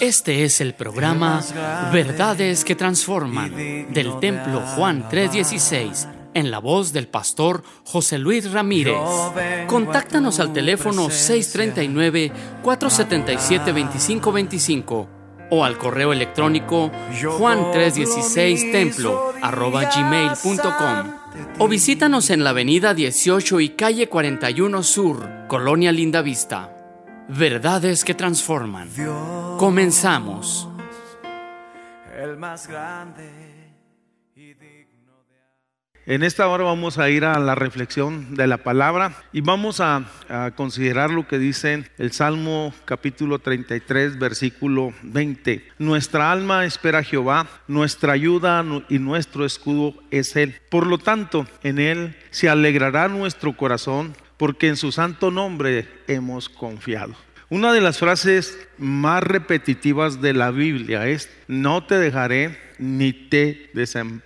Este es el programa Verdades que Transforman del Templo Juan 316 en la voz del pastor José Luis Ramírez. Contáctanos al teléfono 639-477-2525 o al correo electrónico juan316templo gmail.com o visítanos en la avenida 18 y calle 41 Sur, Colonia Linda Vista. Verdades que transforman. Comenzamos. El más grande En esta hora vamos a ir a la reflexión de la palabra y vamos a, a, considerar lo que dice el Salmo capítulo 33 versículo 20. Nuestra alma espera a Jehová, nuestra ayuda y nuestro escudo es Él. Por lo tanto, en Él se alegrará nuestro corazón porque en su santo nombre hemos confiado. Una de las frases más repetitivas de la Biblia es, no te dejaré ni te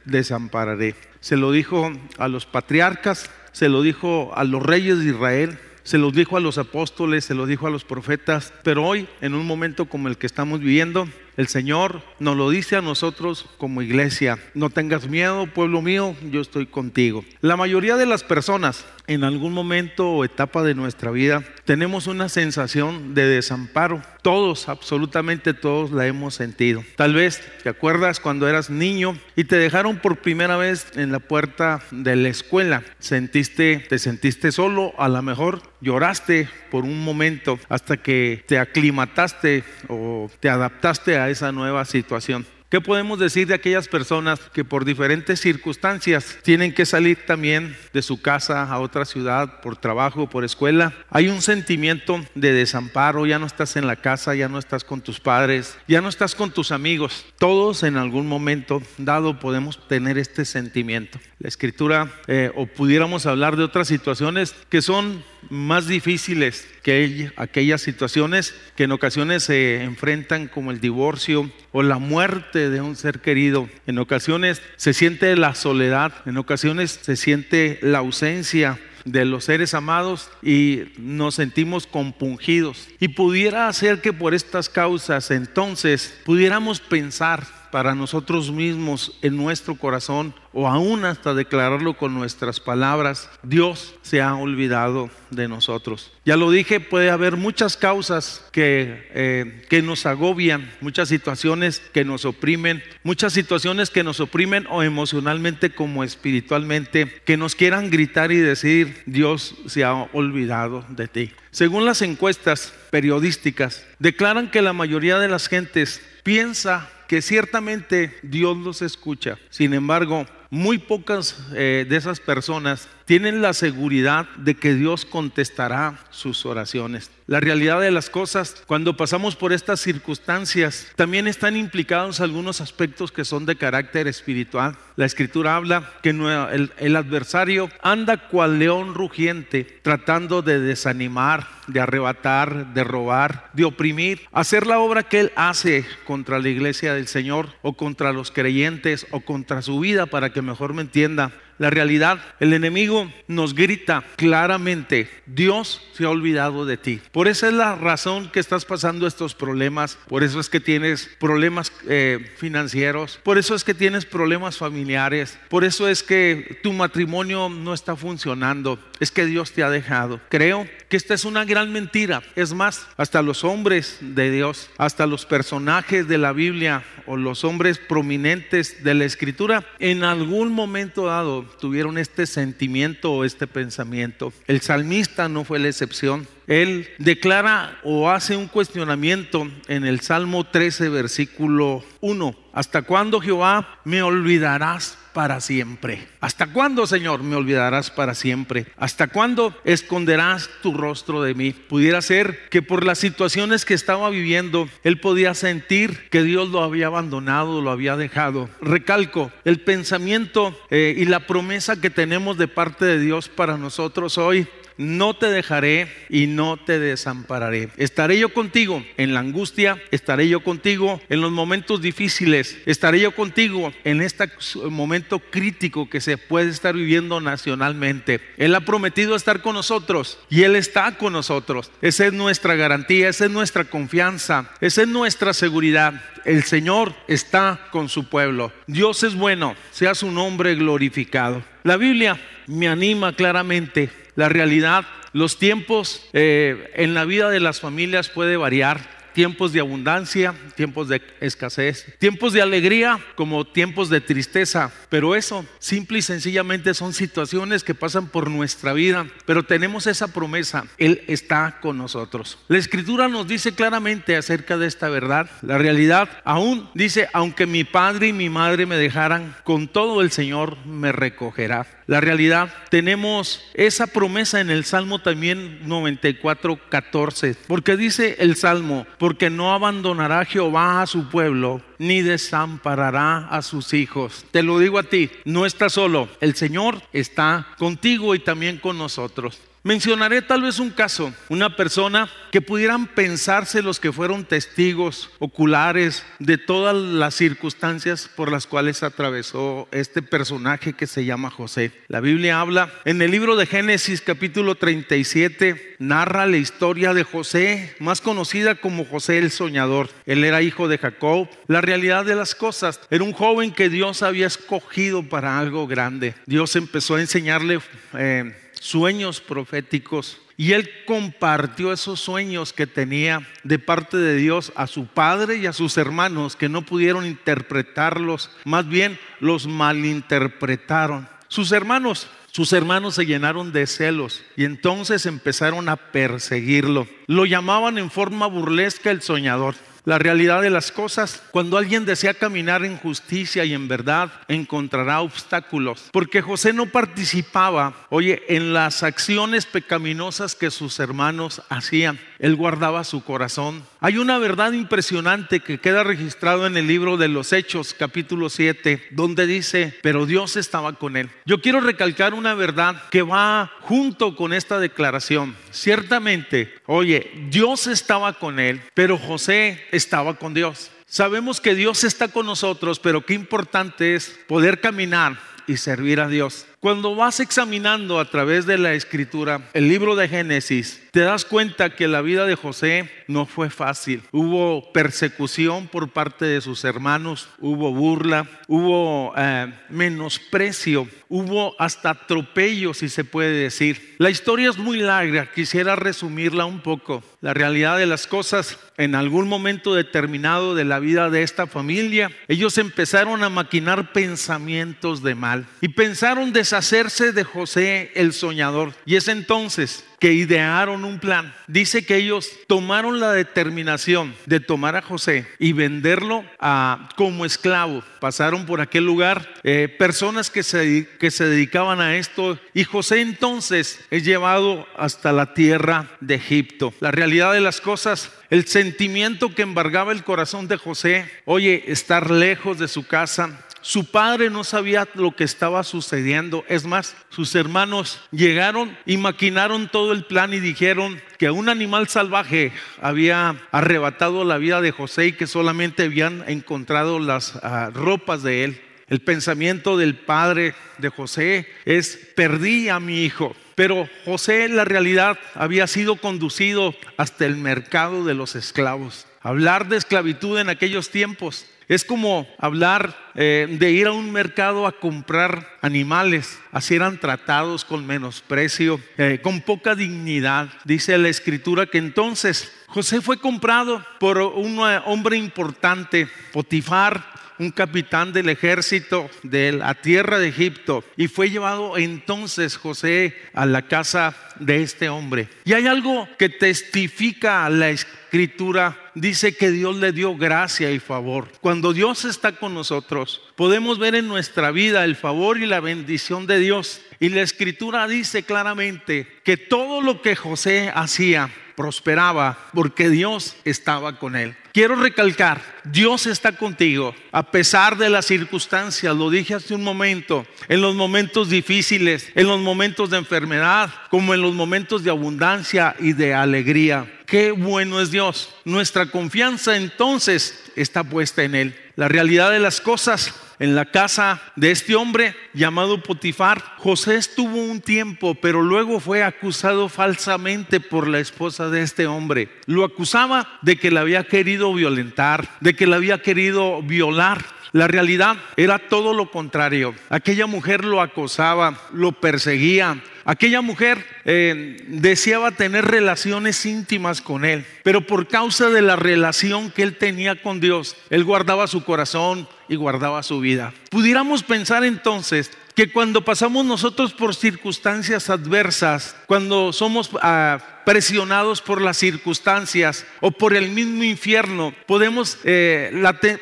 desampararé. Se lo dijo a los patriarcas, se lo dijo a los reyes de Israel, se los dijo a los apóstoles, se los dijo a los profetas, pero hoy, en un momento como el que estamos viviendo, el Señor nos lo dice a nosotros como iglesia. No tengas miedo, pueblo mío, yo estoy contigo. La mayoría de las personas en algún momento o etapa de nuestra vida tenemos una sensación de desamparo. Todos, absolutamente todos la hemos sentido. Tal vez te acuerdas cuando eras niño y te dejaron por primera vez en la puerta de la escuela. Sentiste, te sentiste solo, a lo mejor lloraste por un momento hasta que te aclimataste o te adaptaste a esa nueva situación. ¿Qué podemos decir de aquellas personas que por diferentes circunstancias tienen que salir también de su casa a otra ciudad por trabajo, por escuela? Hay un sentimiento de desamparo, ya no estás en la casa, ya no estás con tus padres, ya no estás con tus amigos. Todos en algún momento dado podemos tener este sentimiento. La escritura, eh, o pudiéramos hablar de otras situaciones que son más difíciles que aquellas situaciones que en ocasiones se enfrentan como el divorcio o la muerte de un ser querido. En ocasiones se siente la soledad, en ocasiones se siente la ausencia de los seres amados y nos sentimos compungidos. Y pudiera ser que por estas causas entonces pudiéramos pensar para nosotros mismos en nuestro corazón o aún hasta declararlo con nuestras palabras, Dios se ha olvidado de nosotros. Ya lo dije, puede haber muchas causas que, eh, que nos agobian, muchas situaciones que nos oprimen, muchas situaciones que nos oprimen o emocionalmente como espiritualmente, que nos quieran gritar y decir, Dios se ha olvidado de ti. Según las encuestas periodísticas, declaran que la mayoría de las gentes piensa que ciertamente Dios los escucha. Sin embargo, muy pocas eh, de esas personas tienen la seguridad de que Dios contestará sus oraciones. La realidad de las cosas, cuando pasamos por estas circunstancias, también están implicados algunos aspectos que son de carácter espiritual. La escritura habla que el, el adversario anda cual león rugiente, tratando de desanimar, de arrebatar, de robar, de oprimir, hacer la obra que él hace contra la iglesia del Señor o contra los creyentes o contra su vida, para que mejor me entienda la realidad. El enemigo nos grita claramente, Dios se ha olvidado de ti. Por esa es la razón que estás pasando estos problemas, por eso es que tienes problemas eh, financieros, por eso es que tienes problemas familiares, por eso es que tu matrimonio no está funcionando, es que Dios te ha dejado. Creo que esta es una gran mentira. Es más, hasta los hombres de Dios, hasta los personajes de la Biblia o los hombres prominentes de la escritura, en algún momento dado tuvieron este sentimiento o este pensamiento. El salmista no fue la excepción. Él declara o hace un cuestionamiento en el Salmo 13, versículo 1. ¿Hasta cuándo Jehová me olvidarás para siempre? ¿Hasta cuándo, Señor, me olvidarás para siempre? ¿Hasta cuándo esconderás tu rostro de mí? Pudiera ser que por las situaciones que estaba viviendo, él podía sentir que Dios lo había abandonado, lo había dejado. Recalco, el pensamiento eh, y la promesa que tenemos de parte de Dios para nosotros hoy no te dejaré y no te desampararé. Estaré yo contigo en la angustia, estaré yo contigo en los momentos difíciles, estaré yo contigo en este momento crítico que se puede estar viviendo nacionalmente. Él ha prometido estar con nosotros y Él está con nosotros. Esa es nuestra garantía, esa es nuestra confianza, esa es nuestra seguridad. El Señor está con su pueblo. Dios es bueno, sea su nombre glorificado. La Biblia me anima claramente. La realidad, los tiempos eh, en la vida de las familias puede variar tiempos de abundancia, tiempos de escasez, tiempos de alegría como tiempos de tristeza. Pero eso simple y sencillamente son situaciones que pasan por nuestra vida. Pero tenemos esa promesa, Él está con nosotros. La escritura nos dice claramente acerca de esta verdad. La realidad aún dice, aunque mi padre y mi madre me dejaran, con todo el Señor me recogerá. La realidad, tenemos esa promesa en el Salmo también 94, 14, porque dice el Salmo, porque no abandonará Jehová a su pueblo, ni desamparará a sus hijos. Te lo digo a ti, no estás solo, el Señor está contigo y también con nosotros. Mencionaré tal vez un caso, una persona que pudieran pensarse los que fueron testigos oculares de todas las circunstancias por las cuales atravesó este personaje que se llama José. La Biblia habla en el libro de Génesis capítulo 37, narra la historia de José, más conocida como José el Soñador. Él era hijo de Jacob. La realidad de las cosas, era un joven que Dios había escogido para algo grande. Dios empezó a enseñarle... Eh, sueños proféticos y él compartió esos sueños que tenía de parte de Dios a su padre y a sus hermanos que no pudieron interpretarlos, más bien los malinterpretaron. Sus hermanos, sus hermanos se llenaron de celos y entonces empezaron a perseguirlo. Lo llamaban en forma burlesca el soñador la realidad de las cosas. Cuando alguien desea caminar en justicia y en verdad, encontrará obstáculos. Porque José no participaba, oye, en las acciones pecaminosas que sus hermanos hacían. Él guardaba su corazón. Hay una verdad impresionante que queda registrado en el libro de los Hechos, capítulo 7, donde dice, pero Dios estaba con él. Yo quiero recalcar una verdad que va junto con esta declaración. Ciertamente, oye, Dios estaba con él, pero José estaba con Dios. Sabemos que Dios está con nosotros, pero qué importante es poder caminar y servir a Dios. Cuando vas examinando a través de la escritura el libro de Génesis, te das cuenta que la vida de José no fue fácil. Hubo persecución por parte de sus hermanos, hubo burla, hubo eh, menosprecio, hubo hasta atropello, si se puede decir. La historia es muy larga, quisiera resumirla un poco. La realidad de las cosas, en algún momento determinado de la vida de esta familia, ellos empezaron a maquinar pensamientos de mal y pensaron de hacerse de José el soñador. Y es entonces que idearon un plan. Dice que ellos tomaron la determinación de tomar a José y venderlo a, como esclavo. Pasaron por aquel lugar eh, personas que se, que se dedicaban a esto y José entonces es llevado hasta la tierra de Egipto. La realidad de las cosas el sentimiento que embargaba el corazón de José, oye, estar lejos de su casa, su padre no sabía lo que estaba sucediendo. Es más, sus hermanos llegaron y maquinaron todo el plan y dijeron que un animal salvaje había arrebatado la vida de José y que solamente habían encontrado las ah, ropas de él. El pensamiento del padre de José es, perdí a mi hijo. Pero José en la realidad había sido conducido hasta el mercado de los esclavos. Hablar de esclavitud en aquellos tiempos es como hablar eh, de ir a un mercado a comprar animales. Así eran tratados con menosprecio, eh, con poca dignidad. Dice la escritura que entonces José fue comprado por un hombre importante, Potifar, un capitán del ejército de la tierra de Egipto y fue llevado entonces José a la casa de este hombre. Y hay algo que testifica la escritura, dice que Dios le dio gracia y favor. Cuando Dios está con nosotros, podemos ver en nuestra vida el favor y la bendición de Dios Y la escritura dice claramente que todo lo que José hacía prosperaba porque Dios estaba con él. Quiero recalcar, Dios está contigo a pesar de las circunstancias, lo dije hace un momento, en los momentos difíciles, en los momentos de enfermedad, como en los momentos de abundancia y de alegría. Qué bueno es Dios. Nuestra confianza entonces está puesta en Él. La realidad de las cosas en la casa de este hombre llamado Potifar. José estuvo un tiempo, pero luego fue acusado falsamente por la esposa de este hombre. Lo acusaba de que la había querido violentar, de que la había querido violar. La realidad era todo lo contrario. Aquella mujer lo acosaba, lo perseguía, Aquella mujer eh, deseaba tener relaciones íntimas con él, pero por causa de la relación que él tenía con Dios, él guardaba su corazón y guardaba su vida. Pudiéramos pensar entonces que cuando pasamos nosotros por circunstancias adversas, cuando somos ah, presionados por las circunstancias o por el mismo infierno, podemos, eh,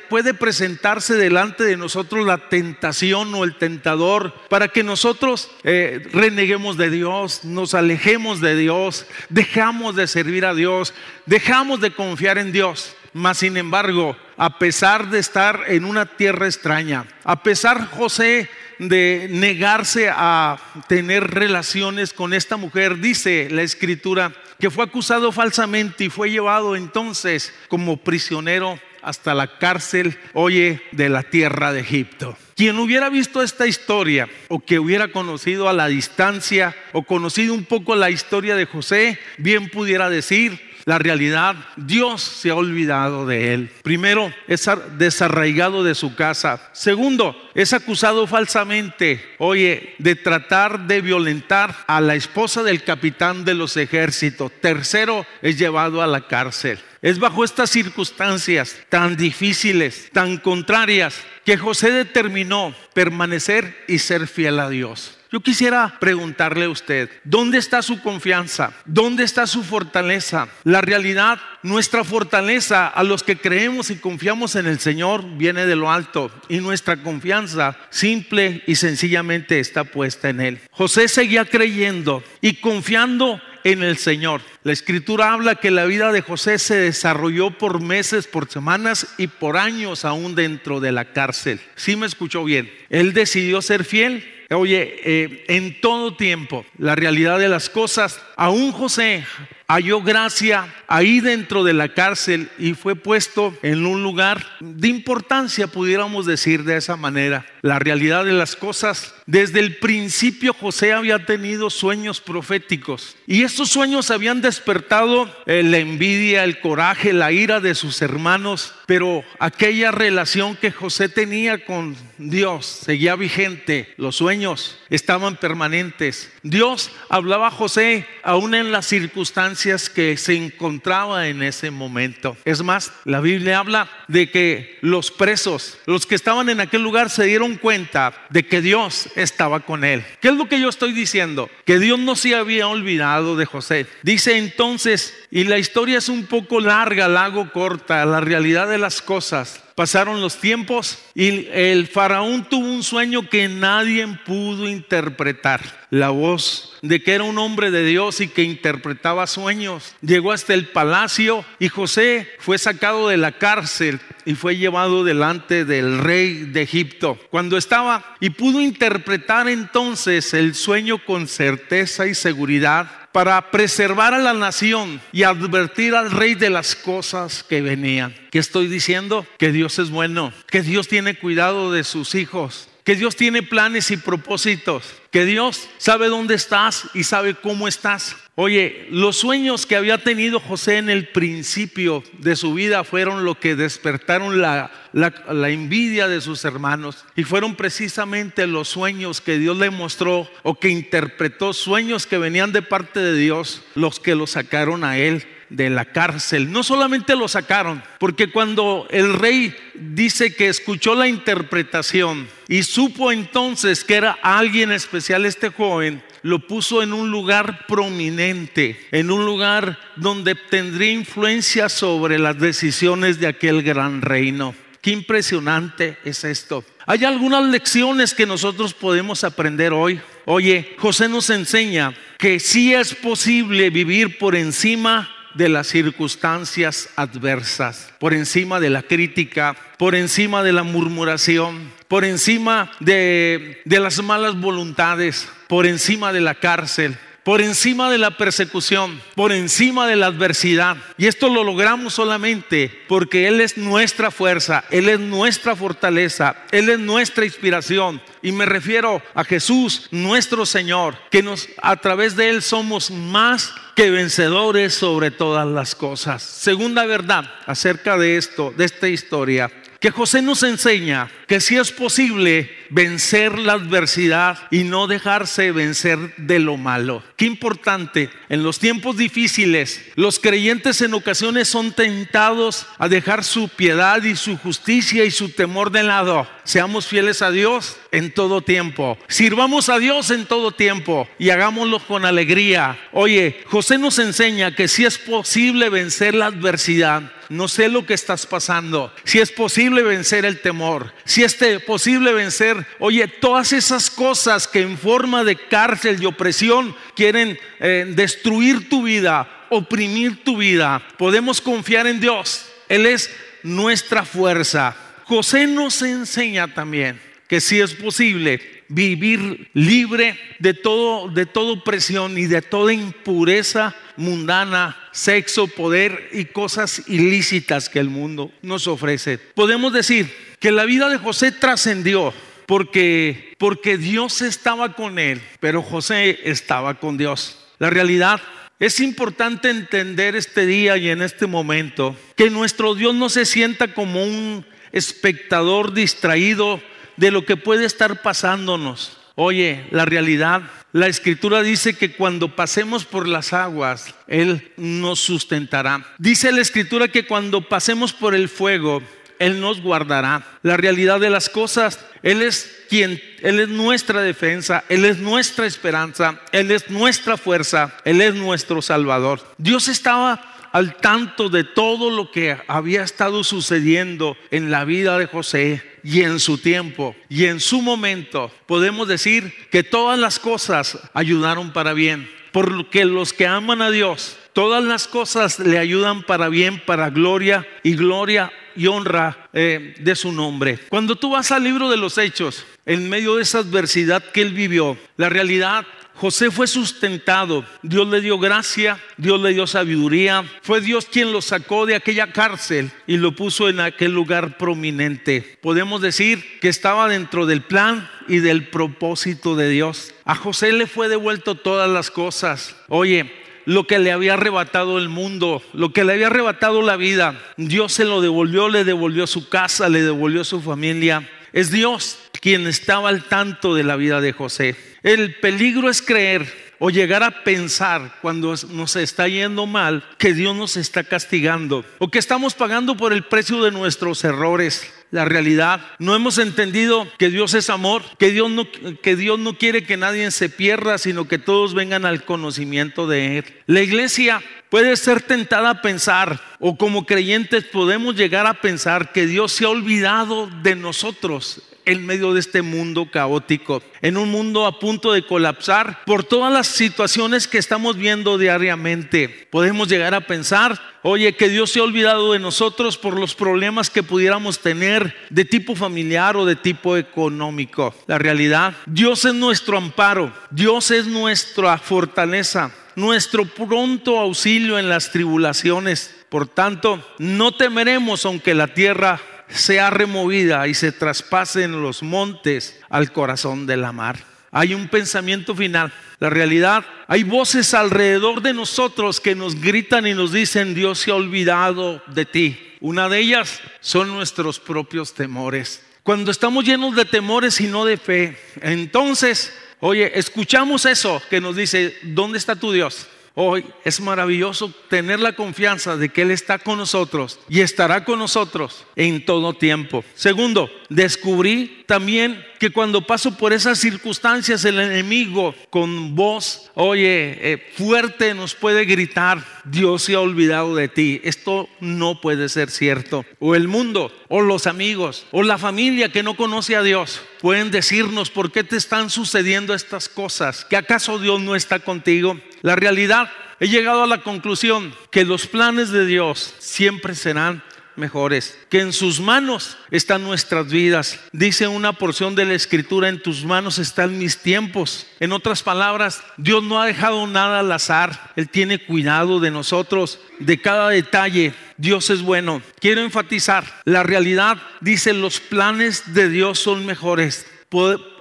puede presentarse delante de nosotros la tentación o el tentador para que nosotros eh, reneguemos de Dios, nos alejemos de Dios, dejamos de servir a Dios, dejamos de confiar en Dios. Mas sin embargo, a pesar de estar en una tierra extraña, a pesar José de negarse a tener relaciones con esta mujer, dice la escritura, que fue acusado falsamente y fue llevado entonces como prisionero hasta la cárcel, oye, de la tierra de Egipto. Quien hubiera visto esta historia o que hubiera conocido a la distancia o conocido un poco la historia de José, bien pudiera decir, la realidad, Dios se ha olvidado de él. Primero, es desarraigado de su casa. Segundo, es acusado falsamente, oye, de tratar de violentar a la esposa del capitán de los ejércitos. Tercero, es llevado a la cárcel. Es bajo estas circunstancias tan difíciles, tan contrarias, que José determinó permanecer y ser fiel a Dios. Yo quisiera preguntarle a usted, ¿dónde está su confianza? ¿Dónde está su fortaleza? La realidad, nuestra fortaleza a los que creemos y confiamos en el Señor viene de lo alto y nuestra confianza simple y sencillamente está puesta en Él. José seguía creyendo y confiando en el Señor. La escritura habla que la vida de José se desarrolló por meses, por semanas y por años aún dentro de la cárcel. Si me escuchó bien. Él decidió ser fiel Oye, eh, en todo tiempo, la realidad de las cosas, aún José halló gracia ahí dentro de la cárcel y fue puesto en un lugar de importancia, pudiéramos decir de esa manera. La realidad de las cosas, desde el principio José había tenido sueños proféticos y estos sueños habían despertado eh, la envidia, el coraje, la ira de sus hermanos, pero aquella relación que José tenía con Dios seguía vigente, los sueños estaban permanentes. Dios hablaba a José aún en las circunstancias que se encontraba en ese momento. Es más, la Biblia habla de que los presos, los que estaban en aquel lugar, se dieron cuenta de que Dios estaba con él. ¿Qué es lo que yo estoy diciendo? Que Dios no se había olvidado de José. Dice entonces, y la historia es un poco larga, la hago corta, la realidad de las cosas. Pasaron los tiempos y el faraón tuvo un sueño que nadie pudo interpretar. La voz de que era un hombre de Dios y que interpretaba sueños. Llegó hasta el palacio y José fue sacado de la cárcel y fue llevado delante del rey de Egipto. Cuando estaba y pudo interpretar entonces el sueño con certeza y seguridad, para preservar a la nación y advertir al rey de las cosas que venían. ¿Qué estoy diciendo? Que Dios es bueno, que Dios tiene cuidado de sus hijos, que Dios tiene planes y propósitos, que Dios sabe dónde estás y sabe cómo estás. Oye, los sueños que había tenido José en el principio de su vida fueron lo que despertaron la, la, envidia de sus hermanos y fueron precisamente los sueños que Dios le mostró o que interpretó, sueños que venían de parte de Dios, los que lo sacaron a él de la cárcel. No solamente lo sacaron, porque cuando el rey dice que escuchó la interpretación y supo entonces que era alguien especial este joven, lo puso en un lugar prominente, en un lugar donde tendría influencia sobre las decisiones de aquel gran reino. Qué impresionante es esto. Hay algunas lecciones que nosotros podemos aprender hoy. Oye, José nos enseña que sí es posible vivir por encima de las circunstancias adversas, por encima de la crítica, por encima de la murmuración, por encima de, las malas voluntades, por encima de la cárcel, por encima de la persecución, por encima de la adversidad. Y esto lo logramos solamente porque Él es nuestra fuerza, Él es nuestra fortaleza, Él es nuestra inspiración. Y me refiero a Jesús, nuestro Señor, que nos a través de Él somos más que vencedores sobre todas las cosas. Segunda verdad acerca de esto, de esta historia, que José nos enseña que si es posible vencer la adversidad y no dejarse vencer de lo malo. Qué importante, en los tiempos difíciles, los creyentes en ocasiones son tentados a dejar su piedad y su justicia y su temor de lado. Seamos fieles a Dios en todo tiempo. Sirvamos a Dios en todo tiempo y hagámoslo con alegría. Oye, José nos enseña que si es posible vencer la adversidad, no sé lo que estás pasando, si es posible vencer el temor, si es posible vencer, oye, todas esas cosas que en forma de cárcel y opresión quieren eh, destruir tu vida, oprimir tu vida, podemos confiar en Dios. Él es nuestra fuerza. José nos enseña también que si es posible vivir libre de todo de toda opresión y de toda impureza mundana, sexo, poder y cosas ilícitas que el mundo nos ofrece. Podemos decir que la vida de José trascendió porque porque Dios estaba con él, pero José estaba con Dios. La realidad es importante entender este día y en este momento que nuestro Dios no se sienta como un espectador distraído de lo que puede estar pasándonos. Oye, la realidad, la escritura dice que cuando pasemos por las aguas, Él nos sustentará. Dice la escritura que cuando pasemos por el fuego, Él nos guardará. La realidad de las cosas, Él es quien, Él es nuestra defensa, Él es nuestra esperanza, Él es nuestra fuerza, Él es nuestro Salvador. Dios estaba al tanto de todo lo que había estado sucediendo en la vida de José y en su tiempo y en su momento. Podemos decir que todas las cosas ayudaron para bien, porque los que aman a Dios, todas las cosas le ayudan para bien, para gloria y gloria y honra eh, de su nombre. Cuando tú vas al libro de los hechos, en medio de esa adversidad que él vivió, la realidad José fue sustentado, Dios le dio gracia, Dios le dio sabiduría, fue Dios quien lo sacó de aquella cárcel y lo puso en aquel lugar prominente. Podemos decir que estaba dentro del plan y del propósito de Dios. A José le fue devuelto todas las cosas. Oye, lo que le había arrebatado el mundo, lo que le había arrebatado la vida, Dios se lo devolvió, le devolvió su casa, le devolvió su familia. Es Dios quien estaba al tanto de la vida de José. El peligro es creer o llegar a pensar cuando nos está yendo mal que Dios nos está castigando o que estamos pagando por el precio de nuestros errores. La realidad, no hemos entendido que Dios es amor, que Dios no, que Dios no quiere que nadie se pierda, sino que todos vengan al conocimiento de Él. La iglesia puede ser tentada a pensar, o como creyentes podemos llegar a pensar que Dios se ha olvidado de nosotros en medio de este mundo caótico, en un mundo a punto de colapsar por todas las situaciones que estamos viendo diariamente. Podemos llegar a pensar, oye, que Dios se ha olvidado de nosotros por los problemas que pudiéramos tener de tipo familiar o de tipo económico. La realidad, Dios es nuestro amparo, Dios es nuestra fortaleza, nuestro pronto auxilio en las tribulaciones. Por tanto, no temeremos aunque la tierra sea removida y se traspasen los montes al corazón de la mar. Hay un pensamiento final. La realidad, hay voces alrededor de nosotros que nos gritan y nos dicen, Dios se ha olvidado de ti. Una de ellas son nuestros propios temores. Cuando estamos llenos de temores y no de fe, entonces, oye, escuchamos eso que nos dice, ¿dónde está tu Dios? Hoy es maravilloso tener la confianza de que Él está con nosotros y estará con nosotros en todo tiempo. Segundo, descubrí también que cuando paso por esas circunstancias el enemigo con voz, oye, eh, fuerte nos puede gritar, Dios se ha olvidado de ti. Esto no puede ser cierto. O el mundo, o los amigos, o la familia que no conoce a Dios, pueden decirnos por qué te están sucediendo estas cosas, que acaso Dios no está contigo. La realidad, he llegado a la conclusión que los planes de Dios siempre serán mejores, que en sus manos están nuestras vidas. Dice una porción de la escritura, en tus manos están mis tiempos. En otras palabras, Dios no ha dejado nada al azar. Él tiene cuidado de nosotros, de cada detalle. Dios es bueno. Quiero enfatizar, la realidad dice, los planes de Dios son mejores.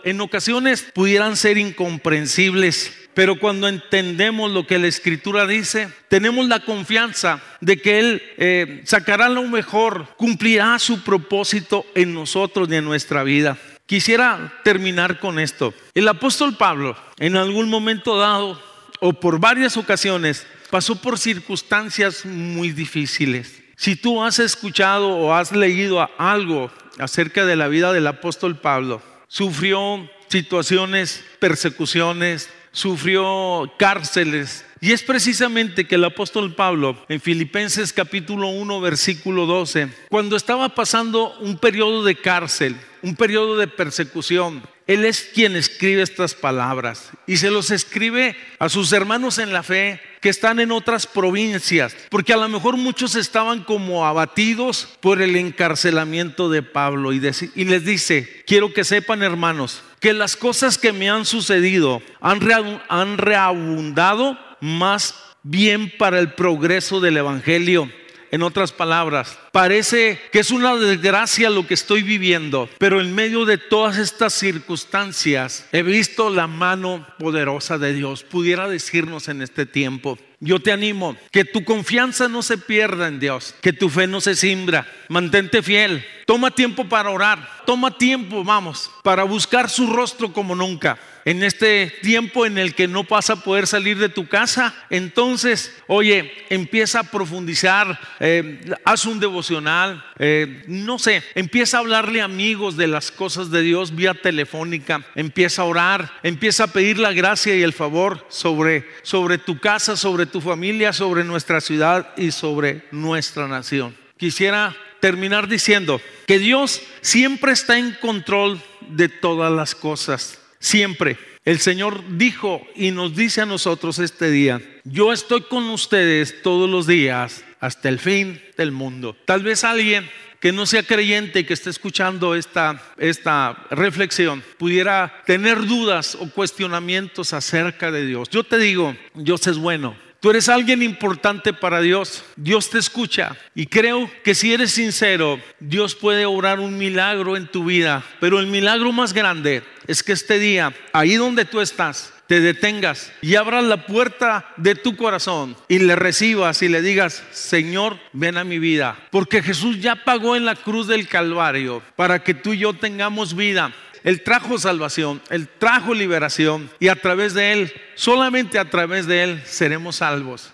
En ocasiones pudieran ser incomprensibles, pero cuando entendemos lo que la escritura dice, tenemos la confianza de que Él eh, sacará lo mejor, cumplirá su propósito en nosotros y en nuestra vida. Quisiera terminar con esto. El apóstol Pablo, en algún momento dado, o por varias ocasiones, pasó por circunstancias muy difíciles. Si tú has escuchado o has leído algo acerca de la vida del apóstol Pablo, sufrió situaciones, persecuciones, sufrió cárceles. Y es precisamente que el apóstol Pablo, en Filipenses capítulo 1, versículo 12, cuando estaba pasando un periodo de cárcel, un periodo de persecución, él es quien escribe estas palabras y se los escribe a sus hermanos en la fe que están en otras provincias, porque a lo mejor muchos estaban como abatidos por el encarcelamiento de Pablo y, les dice, quiero que sepan hermanos, que las cosas que me han sucedido han, reabundado más bien para el progreso del Evangelio en otras palabras, parece que es una desgracia lo que estoy viviendo, pero en medio de todas estas circunstancias he visto la mano poderosa de Dios. Pudiera decirnos en este tiempo, yo te animo que tu confianza no se pierda en Dios, que tu fe no se simbra. Mantente fiel. Toma tiempo para orar. Toma tiempo, vamos, para buscar su rostro como nunca. En este tiempo en el que no vas a poder salir de tu casa, entonces, oye, empieza a profundizar, eh, haz un devocional, eh, no sé, empieza a hablarle a amigos de las cosas de Dios vía telefónica, empieza a orar, empieza a pedir la gracia y el favor sobre, sobre tu casa, sobre tu familia, sobre nuestra ciudad y sobre nuestra nación. Quisiera terminar diciendo que Dios siempre está en control de todas las cosas, siempre. El Señor dijo y nos dice a nosotros este día, yo estoy con ustedes todos los días hasta el fin del mundo. Tal vez alguien que no sea creyente y que esté escuchando esta, esta reflexión pudiera tener dudas o cuestionamientos acerca de Dios. Yo te digo, Dios es bueno. Tú eres alguien importante para Dios. Dios te escucha. Y creo que si eres sincero, Dios puede obrar un milagro en tu vida. Pero el milagro más grande es que este día, ahí donde tú estás, te detengas y abras la puerta de tu corazón y le recibas y le digas, Señor, ven a mi vida. Porque Jesús ya pagó en la cruz del Calvario para que tú y yo tengamos vida. Él trajo salvación, Él trajo liberación y a través de Él, solamente a través de Él, seremos salvos.